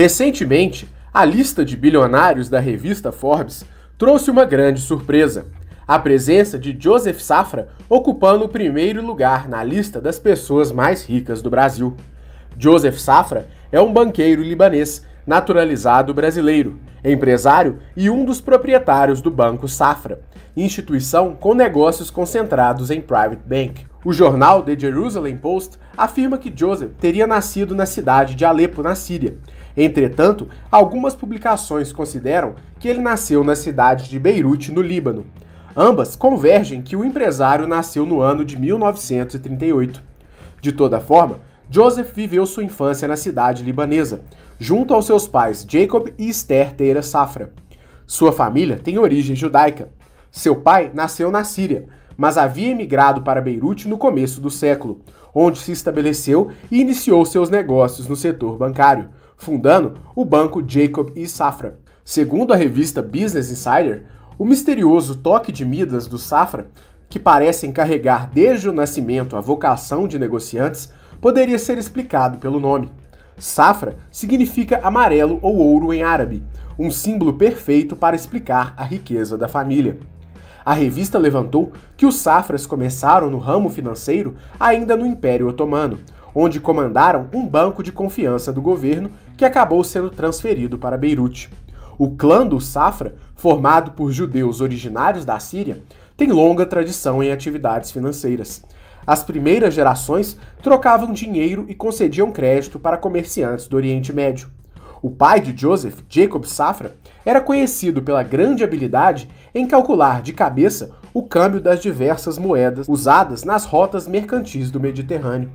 Recentemente, a lista de bilionários da revista Forbes trouxe uma grande surpresa. A presença de Joseph Safra ocupando o primeiro lugar na lista das pessoas mais ricas do Brasil. Joseph Safra é um banqueiro libanês, naturalizado brasileiro, empresário e um dos proprietários do Banco Safra, instituição com negócios concentrados em private bank. O jornal The Jerusalem Post afirma que Joseph teria nascido na cidade de Alepo, na Síria, Entretanto, algumas publicações consideram que ele nasceu na cidade de Beirute, no Líbano. Ambas convergem que o empresário nasceu no ano de 1938. De toda forma, Joseph viveu sua infância na cidade libanesa, junto aos seus pais Jacob e Esther Teira Safra. Sua família tem origem judaica. Seu pai nasceu na Síria, mas havia emigrado para Beirute no começo do século, onde se estabeleceu e iniciou seus negócios no setor bancário fundando o banco Jacob e Safra. Segundo a revista Business Insider, o misterioso toque de Midas do Safra, que parece encarregar desde o nascimento a vocação de negociantes, poderia ser explicado pelo nome. Safra significa amarelo ou ouro em árabe, um símbolo perfeito para explicar a riqueza da família. A revista levantou que os Safras começaram no ramo financeiro ainda no Império Otomano, onde comandaram um banco de confiança do governo que acabou sendo transferido para Beirute. O clã do Safra, formado por judeus originários da Síria, tem longa tradição em atividades financeiras. As primeiras gerações trocavam dinheiro e concediam crédito para comerciantes do Oriente Médio. O pai de Joseph, Jacob Safra, era conhecido pela grande habilidade em calcular de cabeça o câmbio das diversas moedas usadas nas rotas mercantis do Mediterrâneo.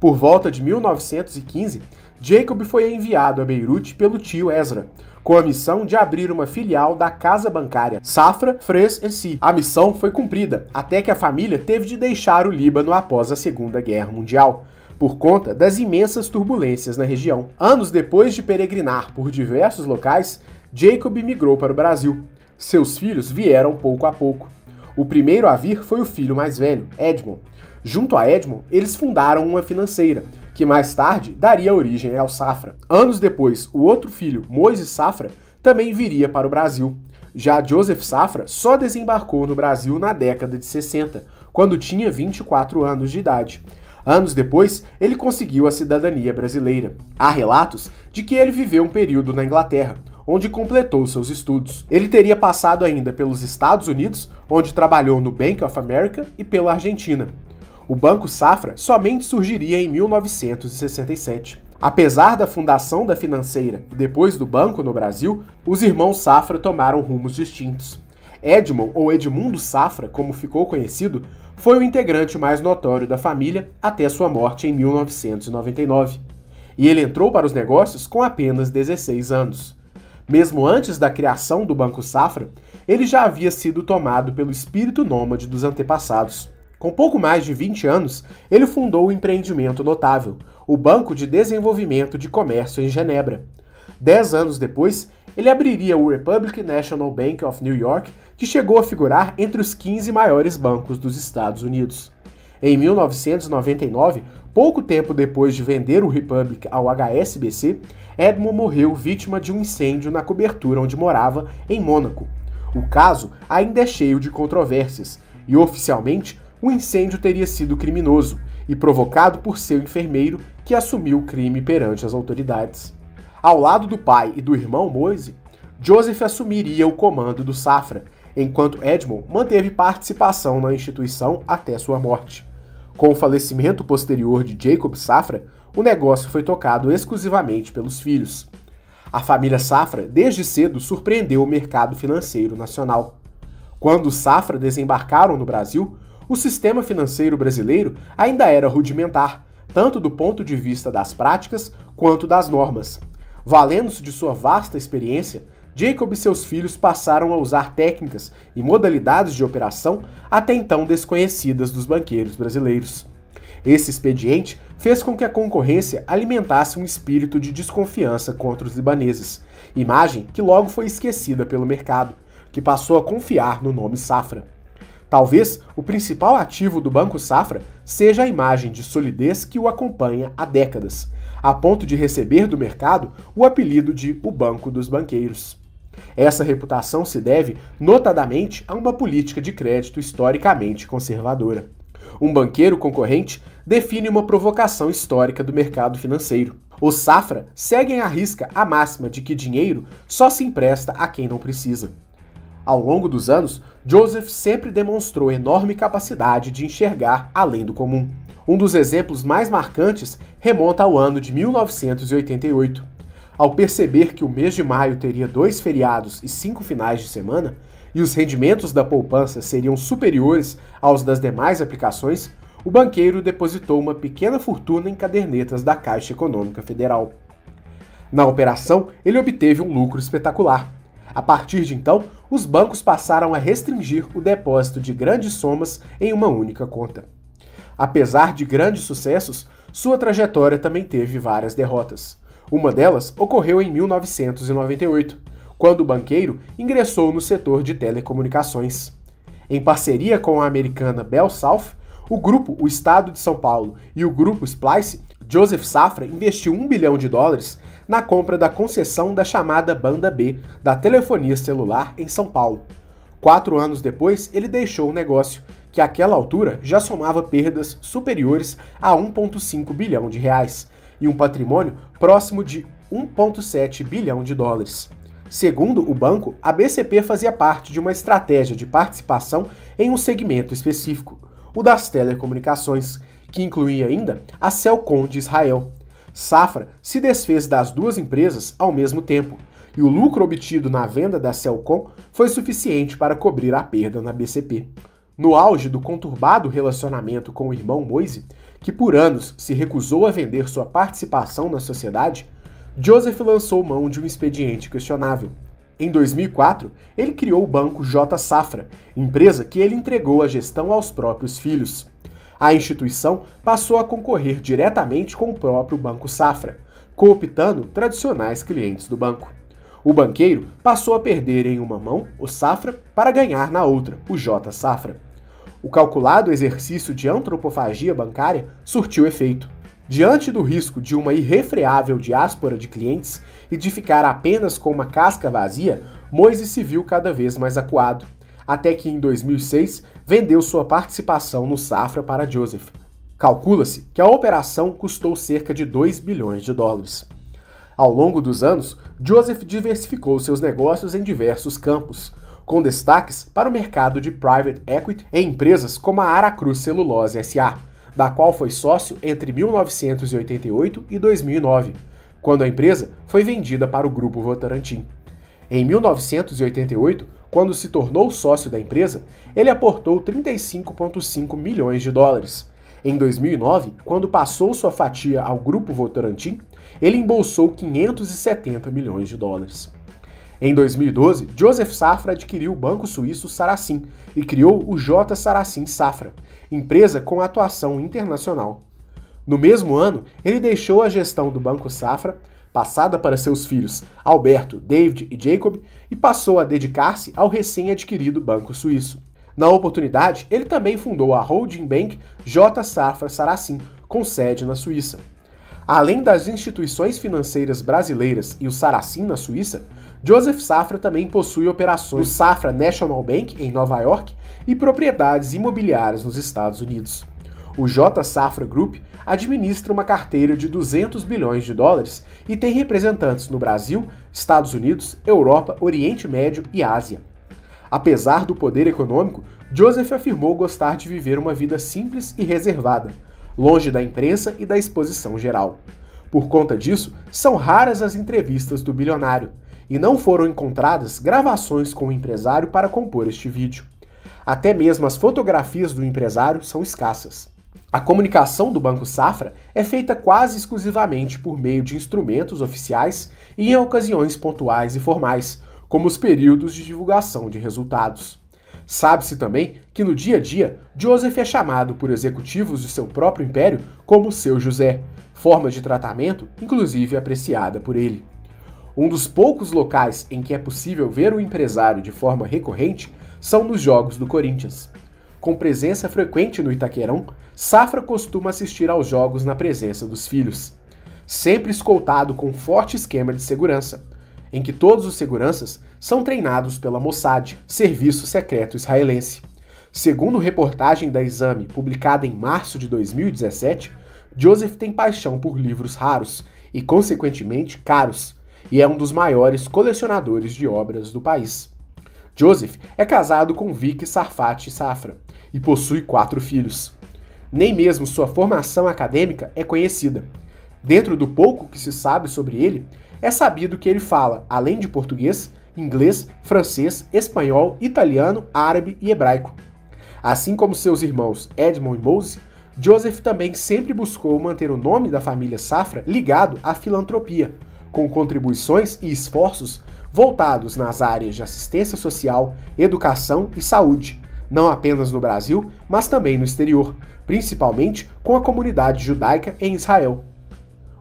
Por volta de 1915, Jacob foi enviado a Beirute pelo tio Ezra, com a missão de abrir uma filial da casa bancária Safra, Fres e Si. A missão foi cumprida, até que a família teve de deixar o Líbano após a Segunda Guerra Mundial, por conta das imensas turbulências na região. Anos depois de peregrinar por diversos locais, Jacob migrou para o Brasil. Seus filhos vieram pouco a pouco. O primeiro a vir foi o filho mais velho, Edmond, Junto a Edmond, eles fundaram uma financeira, que mais tarde daria origem ao Safra. Anos depois, o outro filho, Moisés Safra, também viria para o Brasil. Já Joseph Safra só desembarcou no Brasil na década de 60, quando tinha 24 anos de idade. Anos depois, ele conseguiu a cidadania brasileira. Há relatos de que ele viveu um período na Inglaterra, onde completou seus estudos. Ele teria passado ainda pelos Estados Unidos, onde trabalhou no Bank of America, e pela Argentina. O Banco Safra somente surgiria em 1967. Apesar da fundação da financeira e depois do banco no Brasil, os irmãos Safra tomaram rumos distintos. Edmond, ou Edmundo Safra, como ficou conhecido, foi o integrante mais notório da família até sua morte em 1999. E ele entrou para os negócios com apenas 16 anos. Mesmo antes da criação do Banco Safra, ele já havia sido tomado pelo espírito nômade dos antepassados. Com pouco mais de 20 anos, ele fundou um empreendimento notável, o Banco de Desenvolvimento de Comércio em Genebra. Dez anos depois, ele abriria o Republic National Bank of New York, que chegou a figurar entre os 15 maiores bancos dos Estados Unidos. Em 1999, pouco tempo depois de vender o Republic ao HSBC, Edmond morreu vítima de um incêndio na cobertura onde morava, em Mônaco. O caso ainda é cheio de controvérsias e, oficialmente, o incêndio teria sido criminoso e provocado por seu enfermeiro que assumiu o crime perante as autoridades. Ao lado do pai e do irmão Moise, Joseph assumiria o comando do Safra, enquanto Edmond manteve participação na instituição até sua morte. Com o falecimento posterior de Jacob Safra, o negócio foi tocado exclusivamente pelos filhos. A família Safra, desde cedo, surpreendeu o mercado financeiro nacional. Quando os Safra desembarcaram no Brasil, o sistema financeiro brasileiro ainda era rudimentar, tanto do ponto de vista das práticas quanto das normas. Valendo-se de sua vasta experiência, Jacob e seus filhos passaram a usar técnicas e modalidades de operação até então desconhecidas dos banqueiros brasileiros. Esse expediente fez com que a concorrência alimentasse um espírito de desconfiança contra os libaneses, imagem que logo foi esquecida pelo mercado, que passou a confiar no nome Safra. Talvez o principal ativo do Banco Safra seja a imagem de solidez que o acompanha há décadas. a ponto de receber do mercado o apelido de o Banco dos Banqueiros. Essa reputação se deve, notadamente, a uma política de crédito historicamente conservadora. Um banqueiro concorrente define uma provocação histórica do mercado financeiro. Os Safra seguem à risca a máxima de que dinheiro só se empresta a quem não precisa. Ao longo dos anos, Joseph sempre demonstrou enorme capacidade de enxergar além do comum. Um dos exemplos mais marcantes remonta ao ano de 1988. Ao perceber que o mês de maio teria dois feriados e cinco finais de semana, e os rendimentos da poupança seriam superiores aos das demais aplicações, o banqueiro depositou uma pequena fortuna em cadernetas da Caixa Econômica Federal. Na operação, ele obteve um lucro espetacular. A partir de então, os bancos passaram a restringir o depósito de grandes somas em uma única conta. Apesar de grandes sucessos, sua trajetória também teve várias derrotas. Uma delas ocorreu em 1998, quando o banqueiro ingressou no setor de telecomunicações. Em parceria com a americana Bell South, o grupo O Estado de São Paulo e o grupo Splice, Joseph Safra investiu um bilhão de dólares na compra da concessão da chamada Banda B da telefonia celular em São Paulo. Quatro anos depois, ele deixou o negócio, que àquela altura já somava perdas superiores a 1,5 bilhão de reais e um patrimônio próximo de 1,7 bilhão de dólares. Segundo o banco, a BCP fazia parte de uma estratégia de participação em um segmento específico, o das telecomunicações, que incluía ainda a Celcom de Israel. Safra se desfez das duas empresas ao mesmo tempo, e o lucro obtido na venda da Celcom foi suficiente para cobrir a perda na BCP. No auge do conturbado relacionamento com o irmão Moise, que por anos se recusou a vender sua participação na sociedade, Joseph lançou mão de um expediente questionável. Em 2004, ele criou o banco J Safra, empresa que ele entregou a gestão aos próprios filhos. A instituição passou a concorrer diretamente com o próprio Banco Safra, cooptando tradicionais clientes do banco. O banqueiro passou a perder em uma mão, o Safra, para ganhar na outra, o J Safra. O calculado exercício de antropofagia bancária surtiu efeito. Diante do risco de uma irrefreável diáspora de clientes e de ficar apenas com uma casca vazia, Moise se viu cada vez mais acuado, até que em 2006 vendeu sua participação no Safra para Joseph. Calcula-se que a operação custou cerca de 2 bilhões de dólares. Ao longo dos anos, Joseph diversificou seus negócios em diversos campos, com destaques para o mercado de private equity em empresas como a Aracruz Celulose SA, da qual foi sócio entre 1988 e 2009 quando a empresa foi vendida para o Grupo Votorantim. Em 1988, quando se tornou sócio da empresa, ele aportou 35,5 milhões de dólares. Em 2009, quando passou sua fatia ao Grupo Votorantim, ele embolsou 570 milhões de dólares. Em 2012, Joseph Safra adquiriu o banco suíço Saracen e criou o J. Saracen Safra, empresa com atuação internacional. No mesmo ano, ele deixou a gestão do Banco Safra, passada para seus filhos Alberto, David e Jacob, e passou a dedicar-se ao recém-adquirido Banco Suíço. Na oportunidade, ele também fundou a Holding Bank J. Safra Saracen, com sede na Suíça. Além das instituições financeiras brasileiras e o Saracen na Suíça, Joseph Safra também possui operações no Safra National Bank em Nova York e propriedades imobiliárias nos Estados Unidos. O J Safra Group administra uma carteira de 200 bilhões de dólares e tem representantes no Brasil, Estados Unidos, Europa, Oriente Médio e Ásia. Apesar do poder econômico, Joseph afirmou gostar de viver uma vida simples e reservada, longe da imprensa e da exposição geral. Por conta disso, são raras as entrevistas do bilionário, e não foram encontradas gravações com o empresário para compor este vídeo. Até mesmo as fotografias do empresário são escassas. A comunicação do Banco Safra é feita quase exclusivamente por meio de instrumentos oficiais e em ocasiões pontuais e formais, como os períodos de divulgação de resultados. Sabe-se também que no dia a dia, Joseph é chamado por executivos de seu próprio império como seu José, forma de tratamento inclusive apreciada por ele. Um dos poucos locais em que é possível ver o empresário de forma recorrente são nos Jogos do Corinthians. Com presença frequente no Itaquerão, Safra costuma assistir aos jogos na presença dos filhos. sempre escoltado com um forte esquema de segurança, em que todos os seguranças são treinados pela Mossad, serviço secreto israelense. Segundo reportagem da Exame, publicada em março de 2017, Joseph tem paixão por livros raros e, consequentemente, caros, e é um dos maiores colecionadores de obras do país. Joseph é casado com Vicky Sarfati Safra e possui quatro filhos. Nem mesmo sua formação acadêmica é conhecida. Dentro do pouco que se sabe sobre ele, é sabido que ele fala, além de português, inglês, francês, espanhol, italiano, árabe e hebraico. Assim como seus irmãos Edmond e Mose, Joseph também sempre buscou manter o nome da família Safra ligado à filantropia, com contribuições e esforços voltados nas áreas de assistência social, educação e saúde, não apenas no Brasil, mas também no exterior, principalmente com a comunidade judaica em Israel.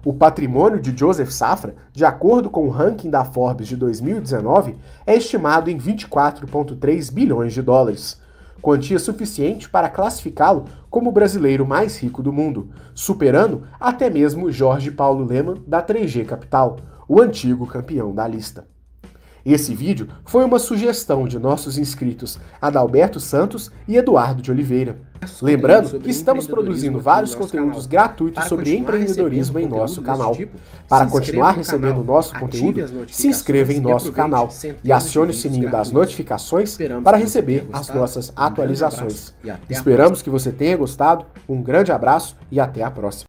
O patrimônio de Joseph Safra, de acordo com o ranking da Forbes de 2019, é estimado em 24,3 bilhões de dólares, quantia suficiente para classificá-lo como o brasileiro mais rico do mundo, superando até mesmo Jorge Paulo Leman da 3G Capital, o antigo campeão da lista. Esse vídeo foi uma sugestão de nossos inscritos Adalberto Santos e Eduardo de Oliveira. Lembrando que estamos produzindo vários conteúdos gratuitos sobre empreendedorismo em nosso canal. Tipo, Para continuar recebendo o nosso conteúdo, se inscreva em nosso canal e acione o sininho das notificações para receber as nossas atualizações. Esperamos que você tenha gostado, um grande abraço e até a próxima.